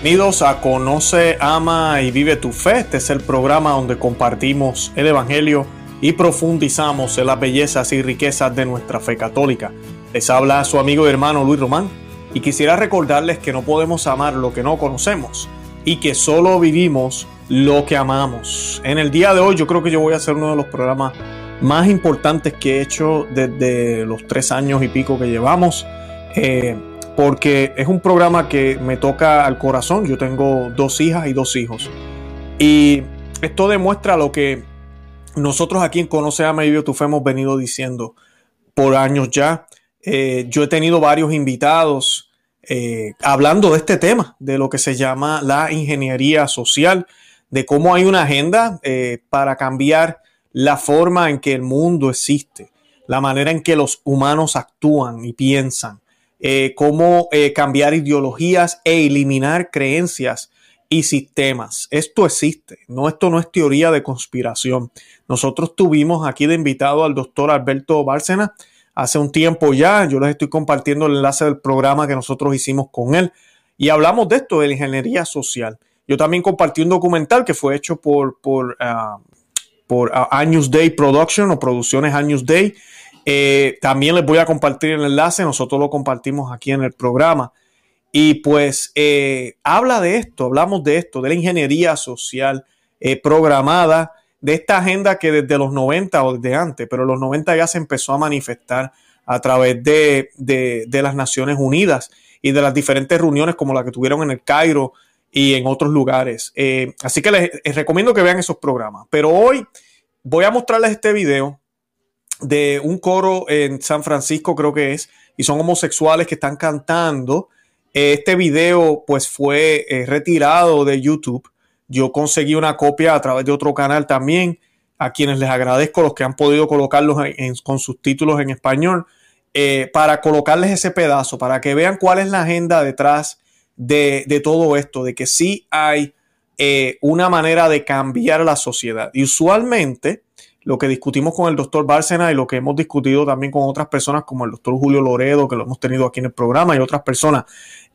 Bienvenidos a Conoce, Ama y Vive tu Fe. Este es el programa donde compartimos el Evangelio y profundizamos en las bellezas y riquezas de nuestra fe católica. Les habla su amigo y hermano Luis Román y quisiera recordarles que no podemos amar lo que no conocemos y que solo vivimos lo que amamos. En el día de hoy yo creo que yo voy a hacer uno de los programas más importantes que he hecho desde los tres años y pico que llevamos. Eh, porque es un programa que me toca al corazón. Yo tengo dos hijas y dos hijos. Y esto demuestra lo que nosotros aquí en Conoce a Medio Tu Fe hemos venido diciendo por años ya. Eh, yo he tenido varios invitados eh, hablando de este tema, de lo que se llama la ingeniería social, de cómo hay una agenda eh, para cambiar la forma en que el mundo existe, la manera en que los humanos actúan y piensan. Eh, cómo eh, cambiar ideologías e eliminar creencias y sistemas. Esto existe, no, esto no es teoría de conspiración. Nosotros tuvimos aquí de invitado al doctor Alberto Bárcena hace un tiempo ya, yo les estoy compartiendo el enlace del programa que nosotros hicimos con él y hablamos de esto, de la ingeniería social. Yo también compartí un documental que fue hecho por, por, uh, por Años Day Production o Producciones Años Day, eh, también les voy a compartir el enlace, nosotros lo compartimos aquí en el programa. Y pues eh, habla de esto, hablamos de esto, de la ingeniería social eh, programada, de esta agenda que desde los 90 o desde antes, pero los 90 ya se empezó a manifestar a través de, de las Naciones Unidas y de las diferentes reuniones como la que tuvieron en el Cairo y en otros lugares. así que les recomiendo que vean esos programas. Pero hoy voy a mostrarles este video de un coro en San Francisco, creo que es, y son homosexuales que están cantando. Este video pues fue eh, retirado de YouTube. Yo conseguí una copia a través de otro canal también, a quienes les agradezco los que han podido colocarlos con sus títulos en español, eh, para colocarles ese pedazo, para que vean cuál es la agenda detrás de, de todo esto, de que sí hay eh, una manera de cambiar la sociedad. Y usualmente lo que discutimos con el doctor Bárcena y lo que hemos discutido también con otras personas como el doctor Julio Loredo, que lo hemos tenido aquí en el programa, y otras personas.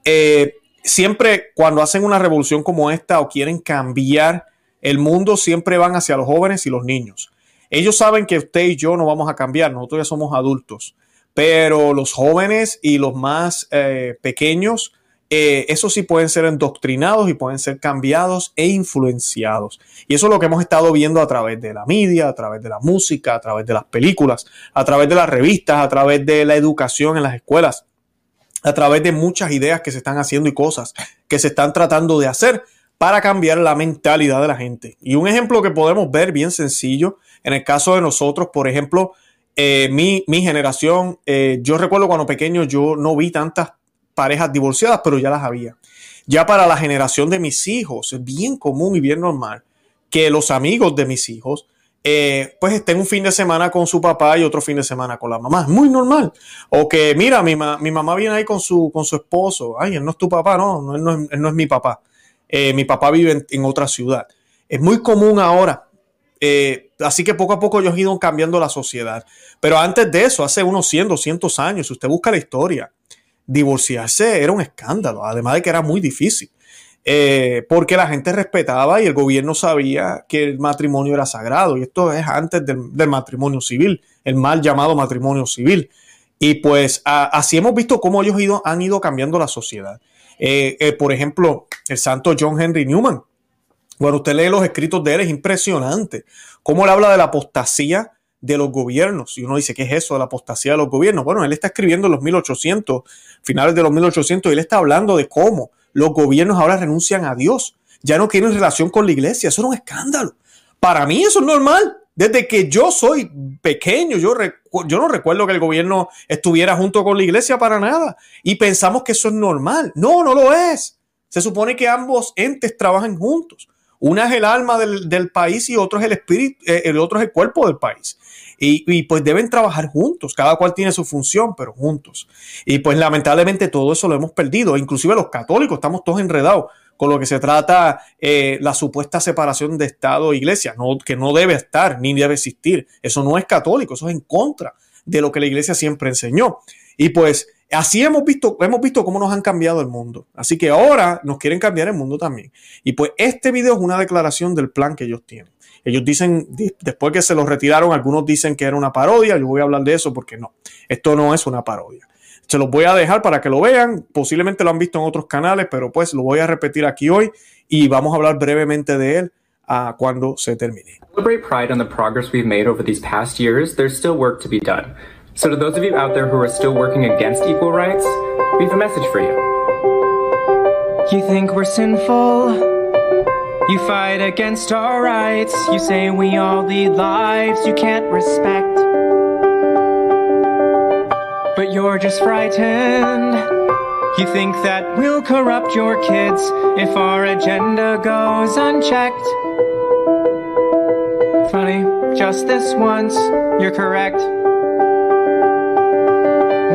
Eh, siempre cuando hacen una revolución como esta o quieren cambiar el mundo, siempre van hacia los jóvenes y los niños. Ellos saben que usted y yo no vamos a cambiar, nosotros ya somos adultos, pero los jóvenes y los más eh, pequeños eh, eso sí pueden ser endoctrinados y pueden ser cambiados e influenciados. Y eso es lo que hemos estado viendo a través de la media, a través de la música, a través de las películas, a través de las revistas, a través de la educación en las escuelas, a través de muchas ideas que se están haciendo y cosas que se están tratando de hacer para cambiar la mentalidad de la gente. Y un ejemplo que podemos ver bien sencillo, en el caso de nosotros, por ejemplo, eh, mi, generación, eh, yo recuerdo cuando pequeño yo no vi tantas parejas divorciadas, pero ya las había. Ya para la generación de mis hijos es bien común y bien normal que los amigos de mis hijos eh, pues estén un fin de semana con su papá y otro fin de semana con la mamá. Es muy normal. O que, mira, mi, mi mamá viene ahí con su, con su esposo. Ay, él no es tu papá, no, él no es, no es mi papá. Eh, mi papá vive en, otra ciudad. Es muy común ahora. Eh, así que poco a poco ellos han ido cambiando la sociedad. Pero antes de eso, hace unos 100, 200 años, si usted busca la historia, divorciarse era un escándalo, además de que era muy difícil, eh, porque la gente respetaba y el gobierno sabía que el matrimonio era sagrado, y esto es antes del, matrimonio civil, el mal llamado matrimonio civil. Y pues así hemos visto cómo ellos han ido cambiando la sociedad. Eh, eh, por ejemplo, el santo John Henry Newman. Bueno, usted lee los escritos de él, es impresionante. Cómo él habla de la apostasía de los gobiernos. Y uno dice, ¿qué es eso de la apostasía de los gobiernos? Bueno, él está escribiendo en los 1800, finales de los 1800, y él está hablando de cómo los gobiernos ahora renuncian a Dios. Ya no quieren relación con la iglesia. Eso es un escándalo. Para mí eso es normal. Desde que yo soy pequeño, yo, yo no recuerdo que el gobierno estuviera junto con la iglesia para nada. Y pensamos que eso es normal. No, no lo es. Se supone que ambos entes trabajan juntos. Una es el alma del, país y otro es el espíritu, eh, el otro es el cuerpo del país. Y, pues deben trabajar juntos, cada cual tiene su función, pero juntos. Y pues lamentablemente todo eso lo hemos perdido, inclusive los católicos estamos todos enredados con lo que se trata eh, la supuesta separación de Estado e Iglesia, no, que no debe estar ni debe existir. Eso no es católico, eso es en contra de lo que la Iglesia siempre enseñó. Y pues Así hemos visto, hemos visto cómo nos han cambiado el mundo. Así que ahora nos quieren cambiar el mundo también. Y pues este video es una declaración del plan que ellos tienen. Ellos dicen, después que se los retiraron, algunos dicen que era una parodia. Yo voy a hablar de eso porque no, esto no es una parodia. Se los voy a dejar para que lo vean. Posiblemente lo han visto en otros canales, pero pues lo voy a repetir aquí hoy y vamos a hablar brevemente de él uh, cuando se termine. Celebrate pride on the progress we've made over these past years. There's still work to be done. So to those of you out there who are still working against equal rights, we have a message for you. You think we're sinful? You fight against our rights. You say we all lead lives you can't respect. But you're just frightened. You think that we'll corrupt your kids if our agenda goes unchecked. Funny, just this once, you're correct.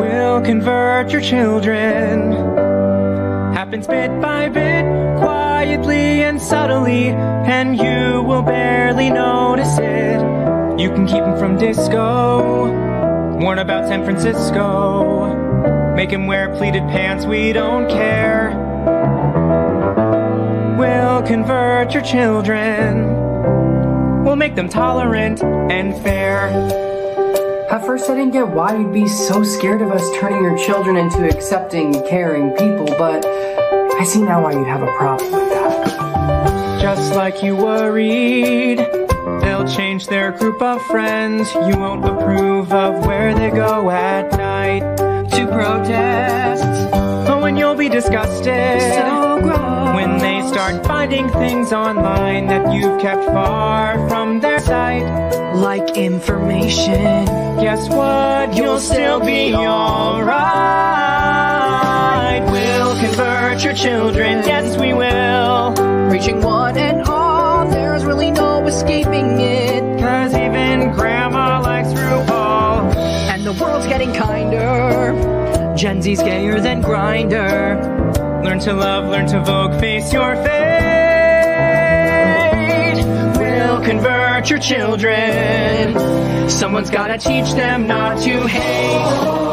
We'll convert your children. Happens bit by bit, quietly and subtly, and you will barely notice it. You can keep him from disco, warn about San Francisco. Make him wear pleated pants, we don't care. We'll convert your children. We'll make them tolerant and fair. At first, I didn't get why you'd be so scared of us turning your children into accepting, caring people, but I see now why you'd have a problem. Just like you worried, they'll change their group of friends. You won't approve of where they go at night to protest. Oh, and you'll be disgusted. So gross. When they start finding things online that you've kept far from their sight. Like information. Guess what? You'll still be alright. Convert your children, yes, we will. Reaching one and all, there's really no escaping it. Cause even grandma likes RuPaul. And the world's getting kinder. Gen Z's gayer than Grinder. Learn to love, learn to vogue, face your fate. We'll convert your children. Someone's gotta teach them not to hate.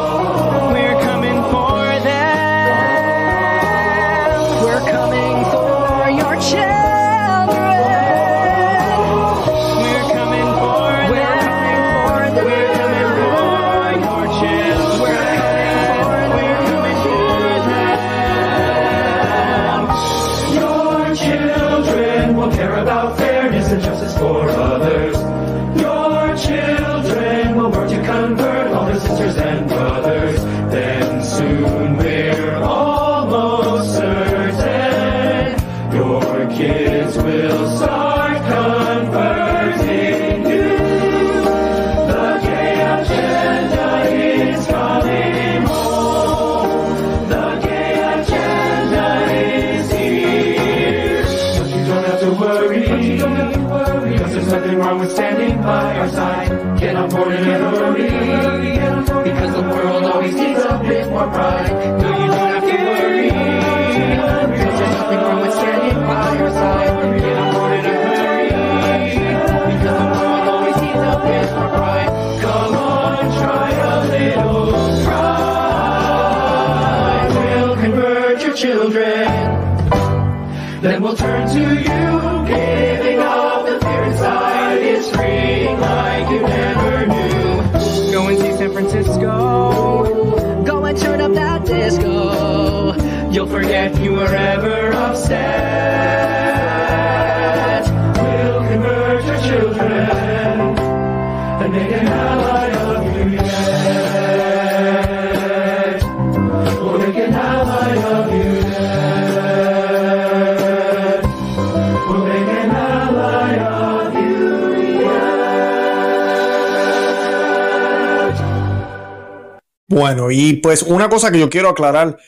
By our side. Get on board in a hurry. Because the world always needs a bit more pride. Forget you were ever upset. We'll convert your children and make an you. Bueno, y pues una cosa que yo quiero aclarar,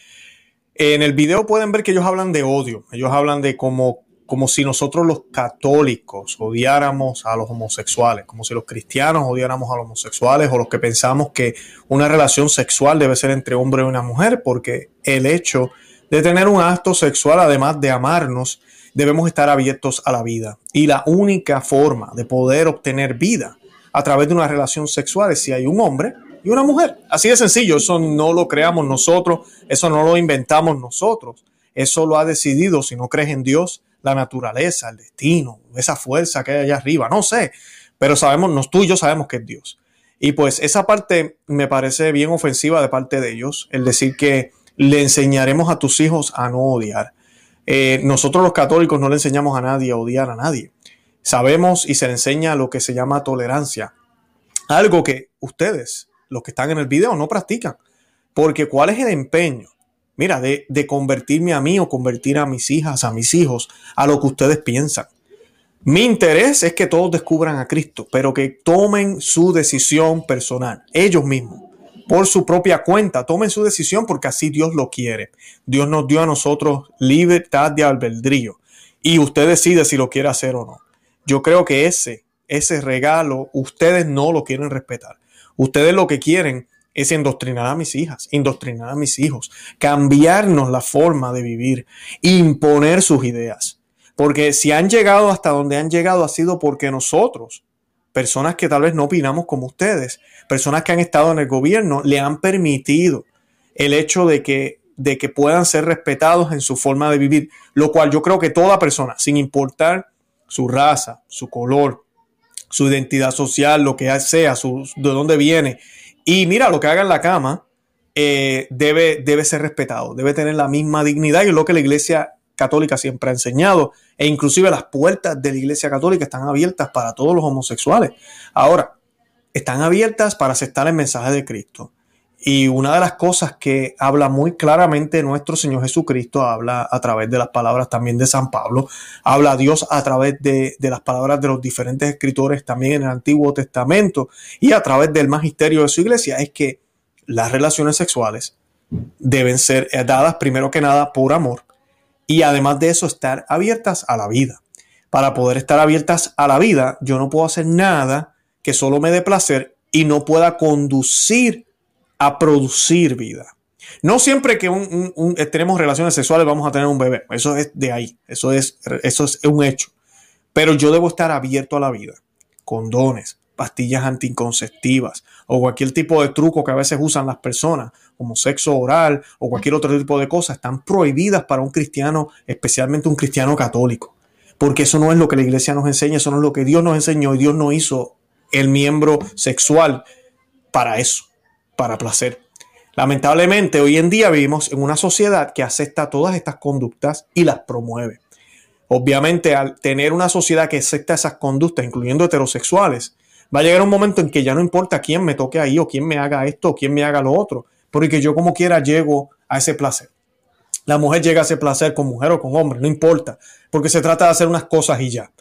en el video pueden ver que ellos hablan de odio, ellos hablan de como, como si nosotros los católicos odiáramos a los homosexuales, como si los cristianos odiáramos a los homosexuales o los que pensamos que una relación sexual debe ser entre hombre y una mujer, porque el hecho de tener un acto sexual, además de amarnos, debemos estar abiertos a la vida. Y la única forma de poder obtener vida a través de una relación sexual es si hay un hombre y una mujer. Así de sencillo, eso no lo creamos nosotros, eso no lo inventamos nosotros. Eso lo ha decidido, si no crees en Dios, la naturaleza, el destino, esa fuerza que hay allá arriba, no sé, pero sabemos, tú y yo sabemos que es Dios. Y pues esa parte me parece bien ofensiva de parte de ellos, el decir que le enseñaremos a tus hijos a no odiar. Eh, nosotros los católicos no le enseñamos a nadie a odiar a nadie. Sabemos y se le enseña lo que se llama tolerancia. Algo que ustedes, los que están en el video, no practican. Porque ¿cuál es el empeño? Mira, de, convertirme a mí o convertir a mis hijas, a mis hijos, a lo que ustedes piensan. Mi interés es que todos descubran a Cristo, pero que tomen su decisión personal, ellos mismos, por su propia cuenta, tomen su decisión porque así Dios lo quiere. Dios nos dio a nosotros libertad de albedrío y usted decide si lo quiere hacer o no. Yo creo que ese, ese regalo, ustedes no lo quieren respetar. Ustedes lo que quieren es indoctrinar a mis hijas, indoctrinar a mis hijos, cambiarnos la forma de vivir, imponer sus ideas. Porque si han llegado hasta donde han llegado ha sido porque nosotros, personas que tal vez no opinamos como ustedes, personas que han estado en el gobierno, le han permitido el hecho de que, de que puedan ser respetados en su forma de vivir, lo cual yo creo que toda persona, sin importar su raza, su color, su identidad social, lo que sea, su, de dónde viene, y mira, lo que haga en la cama, eh, debe, debe ser respetado, debe tener la misma dignidad y es lo que la iglesia católica siempre ha enseñado e inclusive las puertas de la Iglesia Católica están abiertas para todos los homosexuales. Ahora, están abiertas para aceptar el mensaje de Cristo. Y una de las cosas que habla muy claramente nuestro Señor Jesucristo, habla a través de las palabras también de San Pablo, habla a Dios a través de, de, las palabras de los diferentes escritores también en el Antiguo Testamento y a través del magisterio de su iglesia, es que las relaciones sexuales deben ser dadas primero que nada por amor y además de eso estar abiertas a la vida. Para poder estar abiertas a la vida, yo no puedo hacer nada que solo me dé placer y no pueda conducir a producir vida. No siempre que tenemos relaciones sexuales vamos a tener un bebé. Eso es de ahí. Eso es, eso es un hecho. Pero yo debo estar abierto a la vida. Con dones, pastillas anticonceptivas o cualquier tipo de truco que a veces usan las personas, como sexo oral o cualquier otro tipo de cosas, están prohibidas para un cristiano, especialmente un cristiano católico. Porque eso no es lo que la iglesia nos enseña, eso no es lo que Dios nos enseñó y Dios no hizo el miembro sexual para eso, para placer. Lamentablemente, hoy en día vivimos en una sociedad que acepta todas estas conductas y las promueve. Obviamente, al tener una sociedad que acepta esas conductas, incluyendo heterosexuales, Va a llegar un momento en que ya no importa quién me toque ahí o quién me haga esto o quién me haga lo otro, porque yo como quiera llego a ese placer. La mujer llega a ese placer con mujer o con hombre, no importa, porque se trata de hacer unas cosas y ya.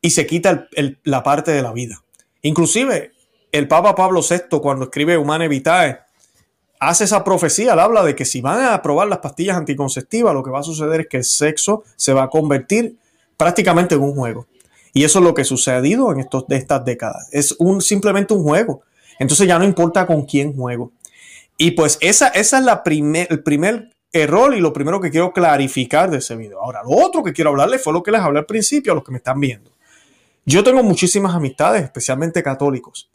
Y se quita la parte de la vida. Inclusive el Papa Pablo VI cuando escribe Humane Vitae hace esa profecía, él habla de que si van a aprobar las pastillas anticonceptivas, lo que va a suceder es que el sexo se va a convertir prácticamente en un juego. Y eso es lo que ha sucedido en estos, de estas décadas. Es un, simplemente un juego. Entonces ya no importa con quién juego. Y pues esa, esa es la primer, el primer error y lo primero que quiero clarificar de ese video. Ahora, lo otro que quiero hablarles fue lo que les hablé al principio a los que me están viendo. Yo tengo muchísimas amistades, especialmente católicos.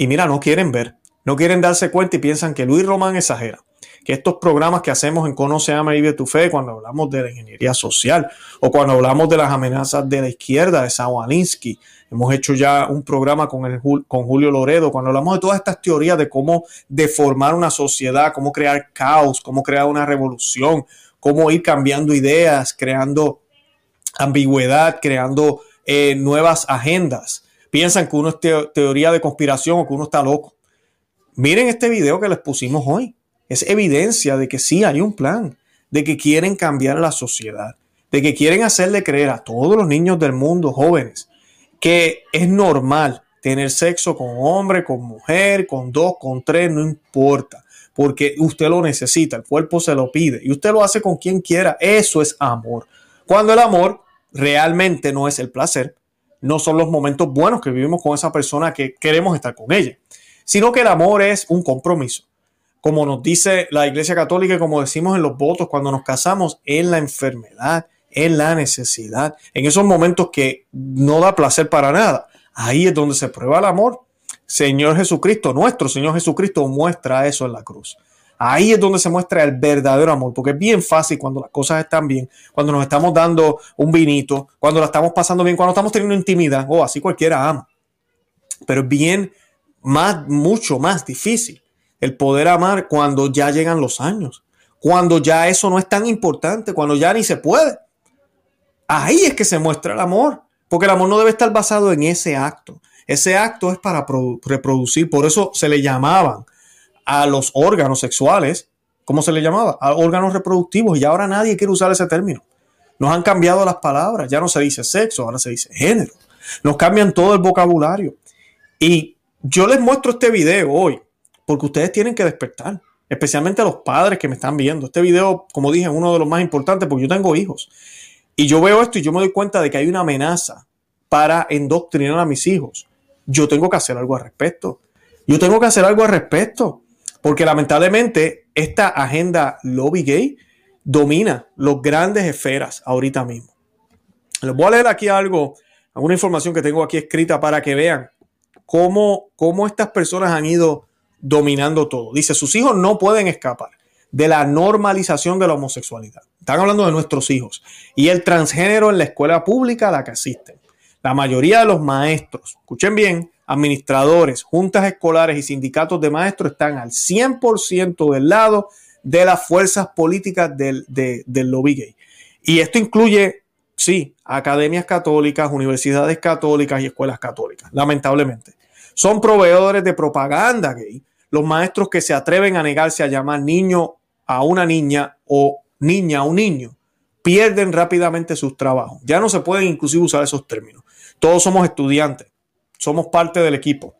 Y mira, no quieren ver, no quieren darse cuenta y piensan que Luis Román exagera que estos programas que hacemos en Conoce, Ama y tu Fe, cuando hablamos de la ingeniería social o cuando hablamos de las amenazas de la izquierda, de Sawalinsky, hemos hecho ya un programa con Julio Loredo, cuando hablamos de todas estas teorías de cómo deformar una sociedad, cómo crear caos, cómo crear una revolución, cómo ir cambiando ideas, creando ambigüedad, creando eh, nuevas agendas. Piensan que uno es teoría de conspiración o que uno está loco. Miren este video que les pusimos hoy es evidencia de que sí hay un plan, de que quieren cambiar la sociedad, de que quieren hacerle creer a todos los niños del mundo, jóvenes, que es normal tener sexo con hombre, con mujer, con dos, con tres, no importa, porque usted lo necesita, el cuerpo se lo pide y usted lo hace con quien quiera, eso es amor. Cuando el amor realmente no es el placer, no son los momentos buenos que vivimos con esa persona que queremos estar con ella, sino que el amor es un compromiso como nos dice la Iglesia Católica y como decimos en los votos cuando nos casamos, en la enfermedad, en la necesidad, en esos momentos que no da placer para nada. Ahí es donde se prueba el amor. Señor Jesucristo, nuestro Señor Jesucristo, muestra eso en la cruz. Ahí es donde se muestra el verdadero amor, porque es bien fácil cuando las cosas están bien, cuando nos estamos dando un vinito, cuando la estamos pasando bien, cuando estamos teniendo intimidad, o oh, así cualquiera ama. Pero es bien más, mucho más difícil el poder amar cuando ya llegan los años, cuando ya eso no es tan importante, cuando ya ni se puede. Ahí es que se muestra el amor, porque el amor no debe estar basado en ese acto. Ese acto es para reproducir, por eso se le llamaban a los órganos sexuales, ¿cómo se le llamaba? A órganos reproductivos y ahora nadie quiere usar ese término. Nos han cambiado las palabras, ya no se dice sexo, ahora se dice género. Nos cambian todo el vocabulario. Y yo les muestro este video hoy porque ustedes tienen que despertar, especialmente a los padres que me están viendo. Este video, como dije, es uno de los más importantes porque yo tengo hijos. Y yo veo esto y yo me doy cuenta de que hay una amenaza para endoctrinar a mis hijos. Yo tengo que hacer algo al respecto. Yo tengo que hacer algo al respecto. Porque lamentablemente esta agenda lobby gay domina los grandes esferas ahorita mismo. Les voy a leer aquí algo, alguna información que tengo aquí escrita para que vean cómo, cómo estas personas han ido dominando todo. Dice, sus hijos no pueden escapar de la normalización de la homosexualidad. Están hablando de nuestros hijos. Y el transgénero en la escuela pública a la que asisten. La mayoría de los maestros, escuchen bien, administradores, juntas escolares y sindicatos de maestros están al 100% del lado de las fuerzas políticas del, del lobby gay. Y esto incluye, sí, academias católicas, universidades católicas y escuelas católicas, lamentablemente. Son proveedores de propaganda gay, los maestros que se atreven a negarse a llamar niño a una niña o niña a un niño pierden rápidamente sus trabajos. Ya no se pueden inclusive usar esos términos. Todos somos estudiantes somos parte del equipo.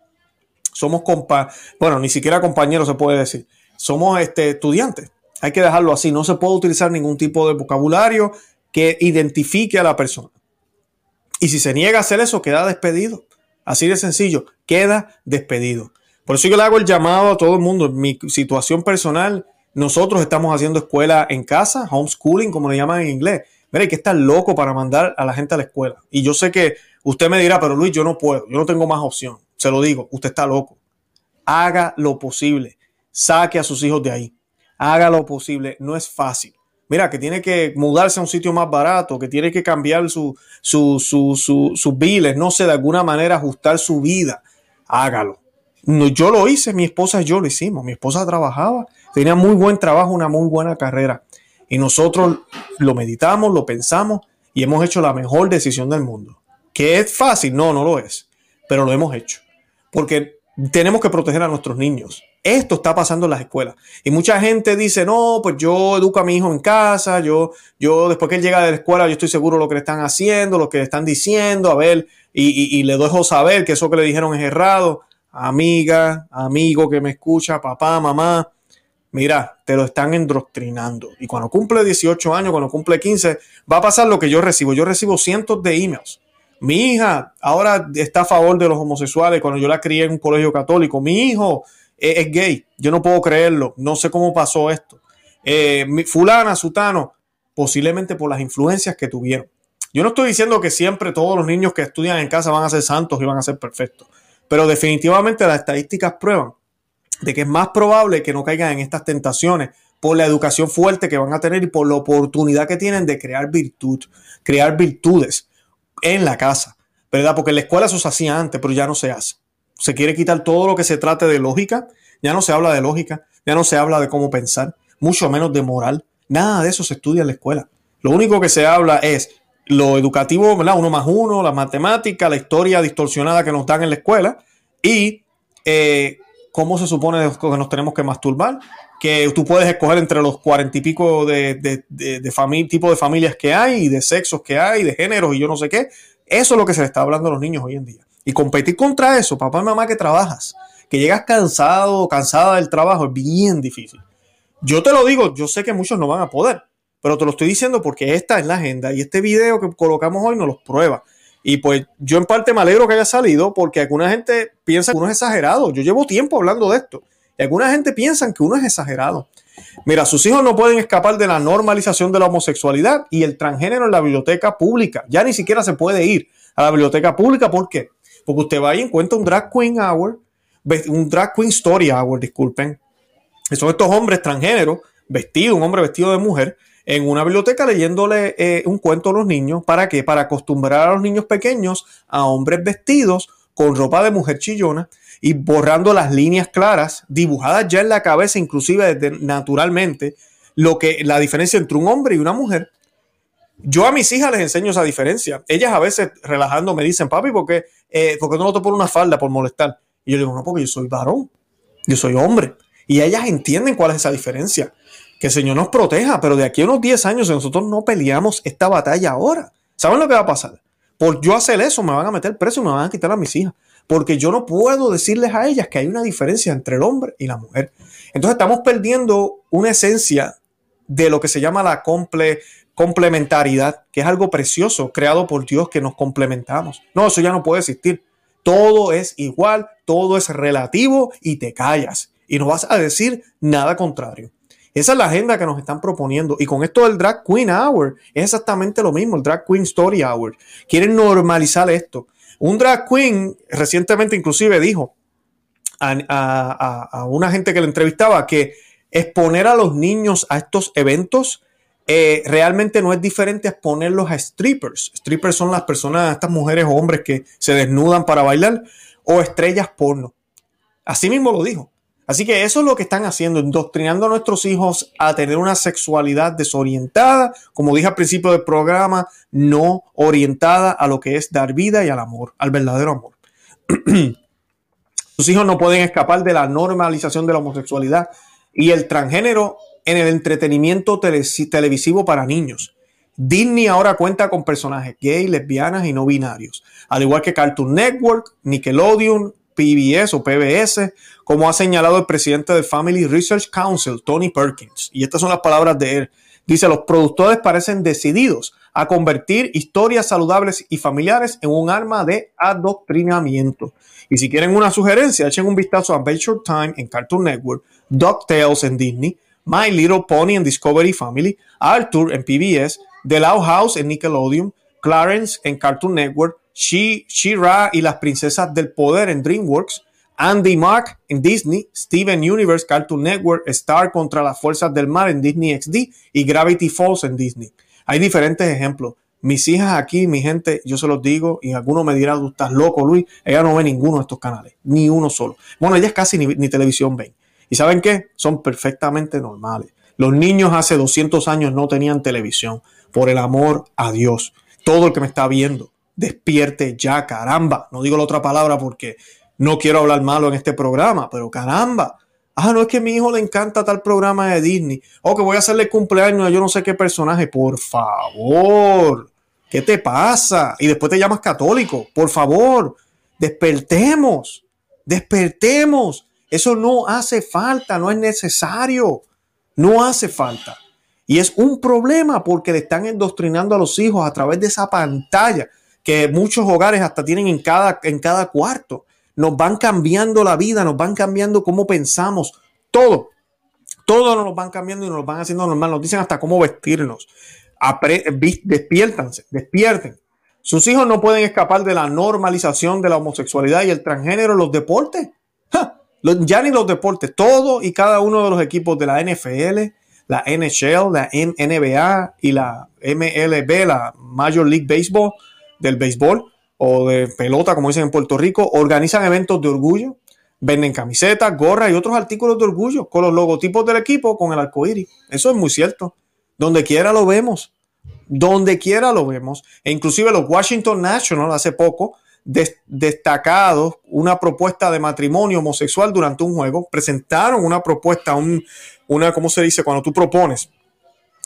Somos compa bueno, ni siquiera compañeros se puede decir. Somos este, estudiantes. Hay que dejarlo así. No se puede utilizar ningún tipo de vocabulario que identifique a la persona. Y si se niega a hacer eso, queda despedido. Así de sencillo, queda despedido. Por eso yo le hago el llamado a todo el mundo. Mi situación personal, nosotros estamos haciendo escuela en casa, homeschooling, como le llaman en inglés. Mira, hay que estar loco para mandar a la gente a la escuela. Y yo sé que Usted me dirá, pero Luis, yo no puedo, yo no tengo más opción. Se lo digo, usted está loco. Haga lo posible. Saque a sus hijos de ahí. Haga lo posible. No es fácil. Mira, que tiene que mudarse a un sitio más barato, que tiene que cambiar sus su, biles, no sé, de alguna manera ajustar su vida. Hágalo. No, yo lo hice, mi esposa y yo lo hicimos. Mi esposa trabajaba, tenía muy buen trabajo, una muy buena carrera. Y nosotros lo meditamos, lo pensamos y hemos hecho la mejor decisión del mundo. ¿Que es fácil? No, no lo es. Pero lo hemos hecho. Porque tenemos que proteger a nuestros niños. Esto está pasando en las escuelas. Y mucha gente dice, no, pues yo educo a mi hijo en casa, yo, yo después que él llega de la escuela, yo estoy seguro de lo que le están haciendo, lo que le están diciendo, a ver, y, y le dejo saber que eso que le dijeron es errado. Amiga, amigo que me escucha, papá, mamá, mira, te lo están endoctrinando. Y cuando cumple 18 años, cuando cumple 15, va a pasar lo que yo recibo. Yo recibo cientos de emails mi hija ahora está a favor de los homosexuales cuando yo la crié en un colegio católico. Mi hijo es, gay. Yo no puedo creerlo. No sé cómo pasó esto. Eh, fulana, sutano, posiblemente por las influencias que tuvieron. Yo no estoy diciendo que siempre todos los niños que estudian en casa van a ser santos y van a ser perfectos, pero definitivamente las estadísticas prueban de que es más probable que no caigan en estas tentaciones por la educación fuerte que van a tener y por la oportunidad que tienen de crear virtud, crear virtudes en la casa, ¿verdad? Porque en la escuela eso se hacía antes, pero ya no se hace. Se quiere quitar todo lo que se trate de lógica, ya no se habla de lógica, ya no se habla de cómo pensar, mucho menos de moral. Nada de eso se estudia en la escuela. Lo único que se habla es lo educativo, ¿verdad? Uno más uno, la matemática, la historia distorsionada que nos dan en la escuela y eh, cómo se supone que nos tenemos que masturbar, que tú puedes escoger entre los cuarenta y pico de, de, de, de tipo de familias que hay, y de sexos que hay, de géneros y yo no sé qué. Eso es lo que se le está hablando a los niños hoy en día. Y competir contra eso, papá y mamá que trabajas, que llegas cansado, cansada del trabajo, es bien difícil. Yo te lo digo, yo sé que muchos no van a poder, pero te lo estoy diciendo porque esta es la agenda y este video que colocamos hoy nos lo prueba. Y pues yo en parte me alegro que haya salido porque alguna gente piensa que uno es exagerado. Yo llevo tiempo hablando de esto. Y alguna gente piensa que uno es exagerado. Mira, sus hijos no pueden escapar de la normalización de la homosexualidad y el transgénero en la biblioteca pública. Ya ni siquiera se puede ir a la biblioteca pública. ¿Por qué? Porque usted va y encuentra un drag queen hour un drag queen story hour, disculpen. Son estos hombres transgéneros, vestidos, un hombre vestido de mujer, en una biblioteca leyéndole eh, un cuento a los niños. ¿Para qué? Para acostumbrar a los niños pequeños a hombres vestidos con ropa de mujer chillona y borrando las líneas claras, dibujadas ya en la cabeza, inclusive naturalmente, lo que la diferencia entre un hombre y una mujer. Yo a mis hijas les enseño esa diferencia. Ellas a veces relajando me dicen, papi, ¿por qué, eh, ¿por qué no te pones una falda por molestar? Y yo digo, no, porque yo soy varón, yo soy hombre. Y ellas entienden cuál es esa diferencia. Que el Señor nos proteja, pero de aquí a unos 10 años, si nosotros no peleamos esta batalla ahora, ¿saben lo que va a pasar? Por yo hacer eso, me van a meter preso y me van a quitar a mis hijas. Porque yo no puedo decirles a ellas que hay una diferencia entre el hombre y la mujer. Entonces estamos perdiendo una esencia de lo que se llama la complementariedad, que es algo precioso, creado por Dios que nos complementamos. No, eso ya no puede existir. Todo es igual, todo es relativo y te callas. Y no vas a decir nada contrario. Esa es la agenda que nos están proponiendo. Y con esto del Drag Queen Hour es exactamente lo mismo, el Drag Queen Story Hour. Quieren normalizar esto. Un drag queen recientemente inclusive dijo a, una gente que le entrevistaba que exponer a los niños a estos eventos eh, realmente no es diferente a exponerlos a strippers. Strippers son las personas, estas mujeres o hombres que se desnudan para bailar o estrellas porno. Así mismo lo dijo. Así que eso es lo que están haciendo, indoctrinando a nuestros hijos a tener una sexualidad desorientada, como dije al principio del programa, no orientada a lo que es dar vida y al amor, al verdadero amor. Sus hijos no pueden escapar de la normalización de la homosexualidad y el transgénero en el entretenimiento televisivo para niños. Disney ahora cuenta con personajes gay, lesbianas y no binarios, al igual que Cartoon Network, Nickelodeon, PBS o PBS, como ha señalado el presidente del Family Research Council, Tony Perkins. Y estas son las palabras de él. Dice, los productores parecen decididos a convertir historias saludables y familiares en un arma de adoctrinamiento. Y si quieren una sugerencia, echen un vistazo a Adventure Time en Cartoon Network, DuckTales en Disney, My Little Pony en Discovery Family, Arthur en PBS, The Loud House en Nickelodeon, Clarence en Cartoon Network, She-Ra y las princesas del poder en DreamWorks, Andy Mark en Disney, Steven Universe, Cartoon Network, Star contra las fuerzas del mar en Disney XD y Gravity Falls en Disney. Hay diferentes ejemplos. Mis hijas aquí, mi gente, yo se los digo, y algunos me dirán, tú estás loco, Luis. Ella no ve ninguno de estos canales, ni uno solo. Bueno, ellas casi ni, ni televisión ven. ¿Y saben qué? Son perfectamente normales. Los niños hace 200 años no tenían televisión. Por el amor a Dios. Todo el que me está viendo, despierte ya, caramba. No digo la otra palabra porque no quiero hablar malo en este programa, pero caramba. Ah, no es que a mi hijo le encanta tal programa de Disney. O que voy a hacerle cumpleaños a yo no sé qué personaje. Por favor. ¿Qué te pasa? Y después te llamas católico. Por favor. Despertemos. Despertemos. Eso no hace falta, no es necesario. No hace falta. Y es un problema porque le están endoctrinando a los hijos a través de esa pantalla que muchos hogares hasta tienen en cada, en cada cuarto. Nos van cambiando la vida, nos van cambiando cómo pensamos, todo. Todo nos van cambiando y nos van haciendo normal. Nos dicen hasta cómo vestirnos. despiértanse, despierten. Sus hijos no pueden escapar de la normalización de la homosexualidad y el transgénero los deportes. Ya ni los deportes, todo y cada uno de los equipos de la NFL, la NHL, la NBA y la MLB, la Major League Baseball, del béisbol o de pelota, como dicen en Puerto Rico, organizan eventos de orgullo, venden camisetas, gorras y otros artículos de orgullo con los logotipos del equipo con el arco iris. Eso es muy cierto. Donde quiera lo vemos. Donde quiera lo vemos. E inclusive los Washington Nationals hace poco destacados una propuesta de matrimonio homosexual durante un juego, presentaron una propuesta, un, una, ¿cómo se dice? Cuando tú propones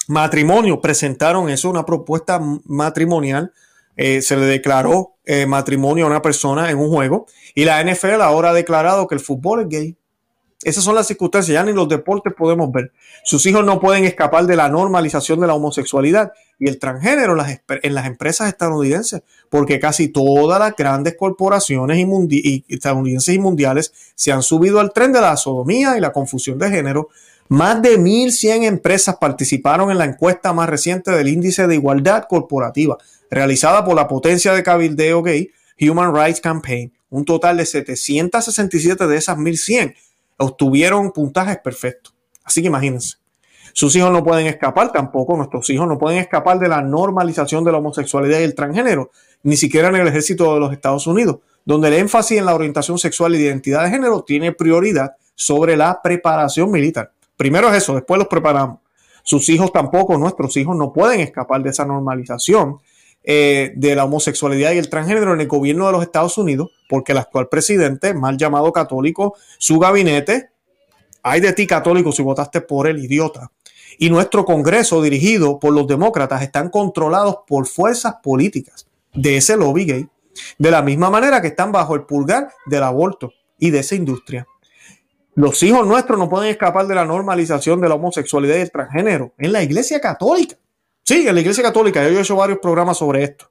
matrimonio, presentaron eso, una propuesta matrimonial eh, se le declaró eh, matrimonio a una persona en un juego y la NFL ahora ha declarado que el fútbol es gay. Esas son las circunstancias, ya ni los deportes podemos ver. Sus hijos no pueden escapar de la normalización de la homosexualidad y el transgénero en las, en las empresas estadounidenses, porque casi todas las grandes corporaciones estadounidenses y mundiales se han subido al tren de la sodomía y la confusión de género. Más de 1.100 empresas participaron en la encuesta más reciente del índice de igualdad corporativa realizada por la potencia de cabildeo gay Human Rights Campaign, un total de 767 de esas 1100 obtuvieron puntajes perfectos. Así que imagínense. Sus hijos no pueden escapar tampoco, nuestros hijos no pueden escapar de la normalización de la homosexualidad y el transgénero, ni siquiera en el ejército de los Estados Unidos, donde el énfasis en la orientación sexual y identidad de género tiene prioridad sobre la preparación militar. Primero es eso, después los preparamos. Sus hijos tampoco, nuestros hijos no pueden escapar de esa normalización eh, de la homosexualidad y el transgénero en el gobierno de los Estados Unidos, porque el actual presidente, mal llamado católico, su gabinete, hay de ti católico si votaste por el idiota, y nuestro Congreso dirigido por los demócratas están controlados por fuerzas políticas de ese lobby gay, de la misma manera que están bajo el pulgar del aborto y de esa industria. Los hijos nuestros no pueden escapar de la normalización de la homosexualidad y el transgénero en la Iglesia Católica. Sí, en la Iglesia Católica. Yo he hecho varios programas sobre esto.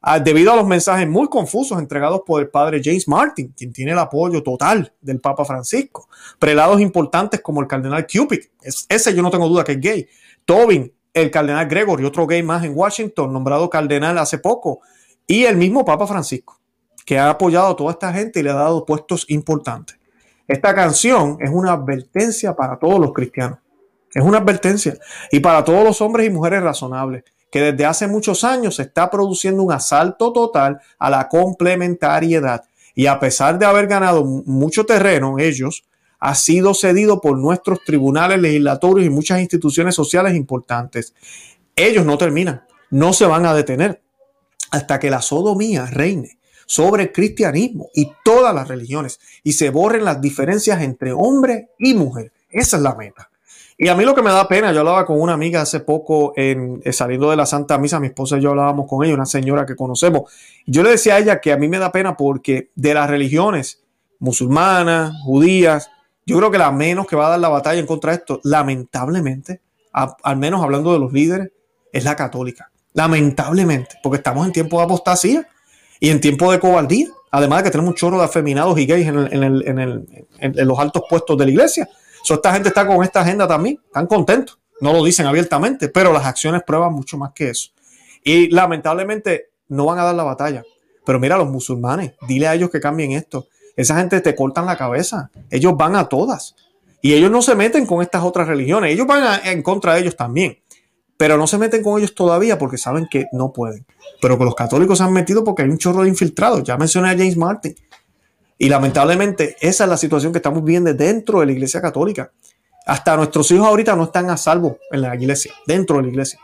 Ah, debido a los mensajes muy confusos entregados por el padre James Martin, quien tiene el apoyo total del Papa Francisco. Prelados importantes como el cardenal Cupid, ese yo no tengo duda que es gay. Tobin, el cardenal Gregory, otro gay más en Washington, nombrado cardenal hace poco. Y el mismo Papa Francisco, que ha apoyado a toda esta gente y le ha dado puestos importantes. Esta canción es una advertencia para todos los cristianos. Es una advertencia. Y para todos los hombres y mujeres razonables, que desde hace muchos años se está produciendo un asalto total a la complementariedad. Y a pesar de haber ganado mucho terreno, ellos, ha sido cedido por nuestros tribunales legislatorios y muchas instituciones sociales importantes. Ellos no terminan, no se van a detener hasta que la sodomía reine sobre cristianismo y todas las religiones y se borren las diferencias entre hombre y mujer. Esa es la meta. Y a mí lo que me da pena, yo hablaba con una amiga hace poco en, eh, saliendo de la Santa Misa, mi esposa y yo hablábamos con ella, una señora que conocemos. Yo le decía a ella que a mí me da pena porque de las religiones musulmanas, judías, yo creo que la menos que va a dar la batalla en contra de esto, lamentablemente, al menos hablando de los líderes, es la católica. Lamentablemente, porque estamos en tiempo de apostasía y en tiempo de cobardía. Además de que tenemos un chorro de afeminados y gays en, los altos puestos de la iglesia. esta gente está con esta agenda también, están contentos. No lo dicen abiertamente, pero las acciones prueban mucho más que eso. Y lamentablemente no van a dar la batalla. Pero mira, los musulmanes, dile a ellos que cambien esto. Esa gente te cortan la cabeza. Ellos van a todas. Y ellos no se meten con estas otras religiones. Ellos van en contra de ellos también pero no se meten con ellos todavía porque saben que no pueden. Pero que los católicos se han metido porque hay un chorro de infiltrados. Ya mencioné a James Martin. Y lamentablemente esa es la situación que estamos viendo dentro de la iglesia católica. Hasta nuestros hijos ahorita no están a salvo en la iglesia, dentro de la iglesia.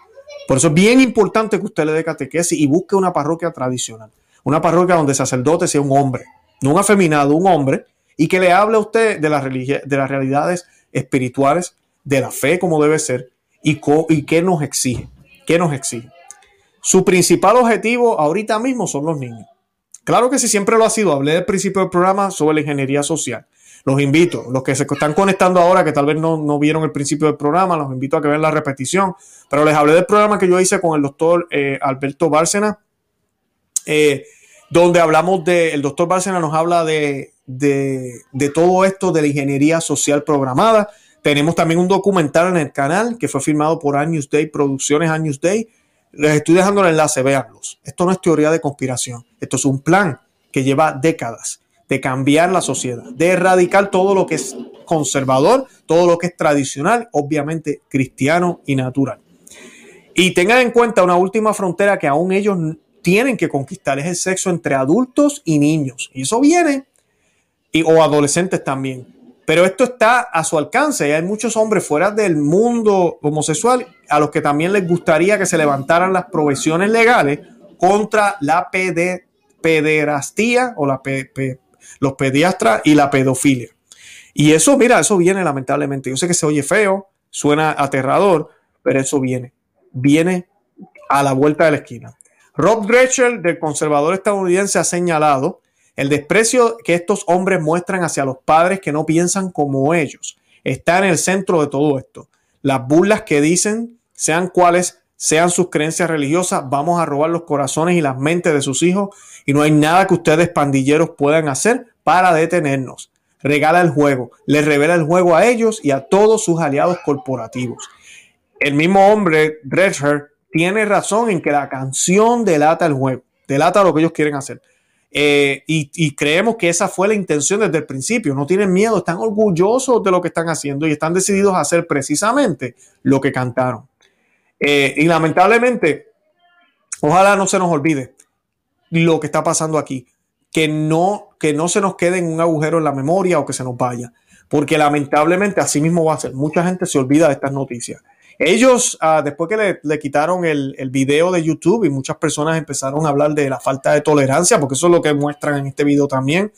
Por eso es bien importante que usted le dé catequesis y busque una parroquia tradicional. Una parroquia donde el sacerdote sea un hombre, no un afeminado, un hombre, y que le hable a usted de, la de las realidades espirituales, de la fe como debe ser, y, qué nos exige. ¿Qué nos exige? Su principal objetivo ahorita mismo son los niños. Claro que sí, siempre lo ha sido. Hablé del principio del programa sobre la ingeniería social. Los invito, los que se están conectando ahora, que tal vez no, vieron el principio del programa, los invito a que vean la repetición. Pero les hablé del programa que yo hice con el doctor eh, Alberto Bárcena, eh, donde hablamos de, el doctor Bárcena nos habla de, de, de todo esto de la ingeniería social programada tenemos también un documental en el canal que fue filmado por Años Day, Producciones Años Day. Les estoy dejando el enlace, véanlos. Esto no es teoría de conspiración. Esto es un plan que lleva décadas de cambiar la sociedad, de erradicar todo lo que es conservador, todo lo que es tradicional, obviamente cristiano y natural. Y tengan en cuenta una última frontera que aún ellos tienen que conquistar, es el sexo entre adultos y niños. Y eso viene, y, o adolescentes también. Pero esto está a su alcance y hay muchos hombres fuera del mundo homosexual a los que también les gustaría que se levantaran las provisiones legales contra la pederastía o la los pediatras y la pedofilia. Y eso, mira, eso viene lamentablemente. Yo sé que se oye feo, suena aterrador, pero eso viene. Viene a la vuelta de la esquina. Rob Gretschel, del conservador estadounidense, ha señalado el desprecio que estos hombres muestran hacia los padres que no piensan como ellos está en el centro de todo esto. Las burlas que dicen, sean cuales sean sus creencias religiosas, vamos a robar los corazones y las mentes de sus hijos y no hay nada que ustedes pandilleros puedan hacer para detenernos. Regala el juego, les revela el juego a ellos y a todos sus aliados corporativos. El mismo hombre, Drescher, tiene razón en que la canción delata el juego, delata lo que ellos quieren hacer. Eh, y, creemos que esa fue la intención desde el principio. No tienen miedo, están orgullosos de lo que están haciendo y están decididos a hacer precisamente lo que cantaron. Eh, y lamentablemente, ojalá no se nos olvide lo que está pasando aquí, que no, que no se nos quede en un agujero en la memoria o que se nos vaya, porque lamentablemente así mismo va a ser. Mucha gente se olvida de estas noticias. Ellos, ah, después que le, quitaron el, el, video de YouTube y muchas personas empezaron a hablar de la falta de tolerancia, porque eso es lo que muestran en este video también,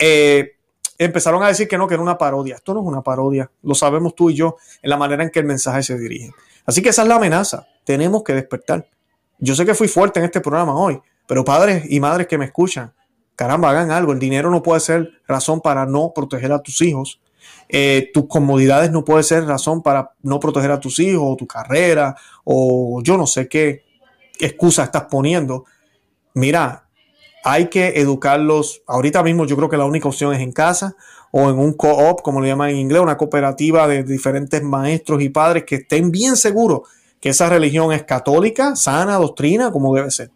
eh, empezaron a decir que no, que era una parodia. Esto no es una parodia, lo sabemos tú y yo en la manera en que el mensaje se dirige. Así que esa es la amenaza, tenemos que despertar. Yo sé que fui fuerte en este programa hoy, pero padres y madres que me escuchan, caramba, hagan algo. El dinero no puede ser razón para no proteger a tus hijos. Eh, tus comodidades no puede ser razón para no proteger a tus hijos o tu carrera o yo no sé qué excusa estás poniendo. Mira, hay que educarlos. Ahorita mismo yo creo que la única opción es en casa o en un co-op, como lo llaman en inglés, una cooperativa de diferentes maestros y padres que estén bien seguros que esa religión es católica, sana, doctrina, como debe ser.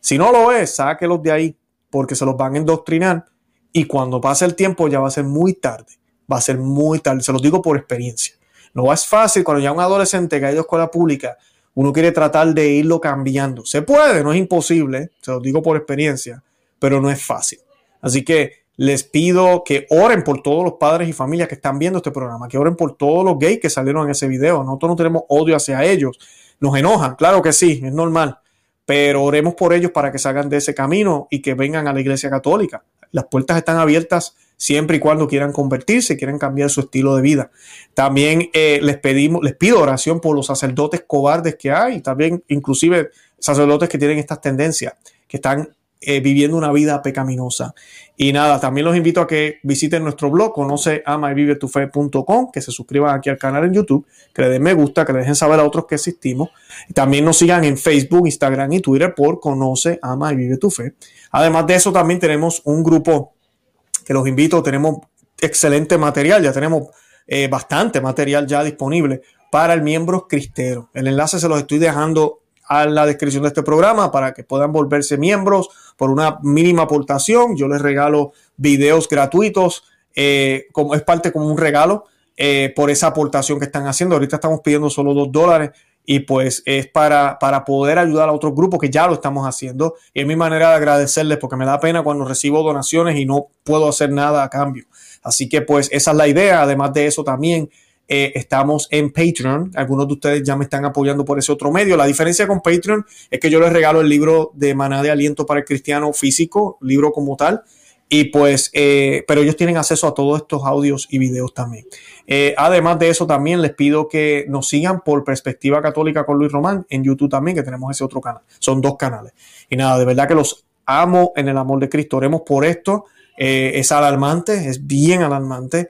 Si no lo es, sáquelos de ahí porque se los van a endoctrinar y cuando pase el tiempo ya va a ser muy tarde va a ser muy tarde. Se los digo por experiencia. No es fácil cuando ya un adolescente que ha ido escuela pública, uno quiere tratar de irlo cambiando. Se puede, no es imposible, se los digo por experiencia, pero no es fácil. Así que les pido que oren por todos los padres y familias que están viendo este programa, que oren por todos los gays que salieron en ese video. Nosotros no tenemos odio hacia ellos. Nos enojan, claro que sí, es normal. Pero oremos por ellos para que salgan de ese camino y que vengan a la iglesia católica. Las puertas están abiertas siempre y cuando quieran convertirse, quieran cambiar su estilo de vida. También eh, les pedimos, les pido oración por los sacerdotes cobardes que hay, también inclusive sacerdotes que tienen estas tendencias, que están eh, viviendo una vida pecaminosa. Y nada, también los invito a que visiten nuestro blog, conoce ama y vive tu fe.com, que se suscriban aquí al canal en YouTube, que le den me gusta, que le dejen saber a otros que existimos. También nos sigan en Facebook, Instagram y Twitter por conoce, ama y vive tu fe. Además de eso, también tenemos un grupo que los invito, tenemos excelente material, ya tenemos eh, bastante material ya disponible para el miembro cristero. El enlace se los estoy dejando a la descripción de este programa para que puedan volverse miembros por una mínima aportación. Yo les regalo videos gratuitos, eh, como es parte como un regalo eh, por esa aportación que están haciendo. Ahorita estamos pidiendo solo dos dólares y pues es para, para poder ayudar a otros grupos que ya lo estamos haciendo. Y es mi manera de agradecerles porque me da pena cuando recibo donaciones y no puedo hacer nada a cambio. Así que pues esa es la idea. Además de eso también eh, estamos en Patreon. Algunos de ustedes ya me están apoyando por ese otro medio. La diferencia con Patreon es que yo les regalo el libro de Maná de Aliento para el Cristiano físico, libro como tal. Y pues, eh, pero ellos tienen acceso a todos estos audios y videos también. Eh, además de eso, también les pido que nos sigan por Perspectiva Católica con Luis Román en YouTube también, que tenemos ese otro canal. Son dos canales. Y nada, de verdad que los amo en el amor de Cristo. Oremos por esto. Es alarmante, es bien alarmante,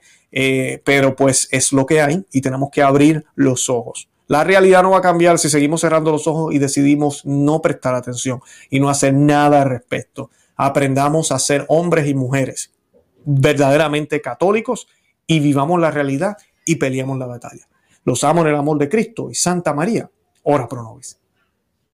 pero pues es lo que hay y tenemos que abrir los ojos. La realidad no va a cambiar si seguimos cerrando los ojos y decidimos no prestar atención y no hacer nada al respecto aprendamos a ser hombres y mujeres verdaderamente católicos y vivamos la realidad y peleamos la batalla. Los amo en el amor de Cristo y Santa María, ora pro nobis.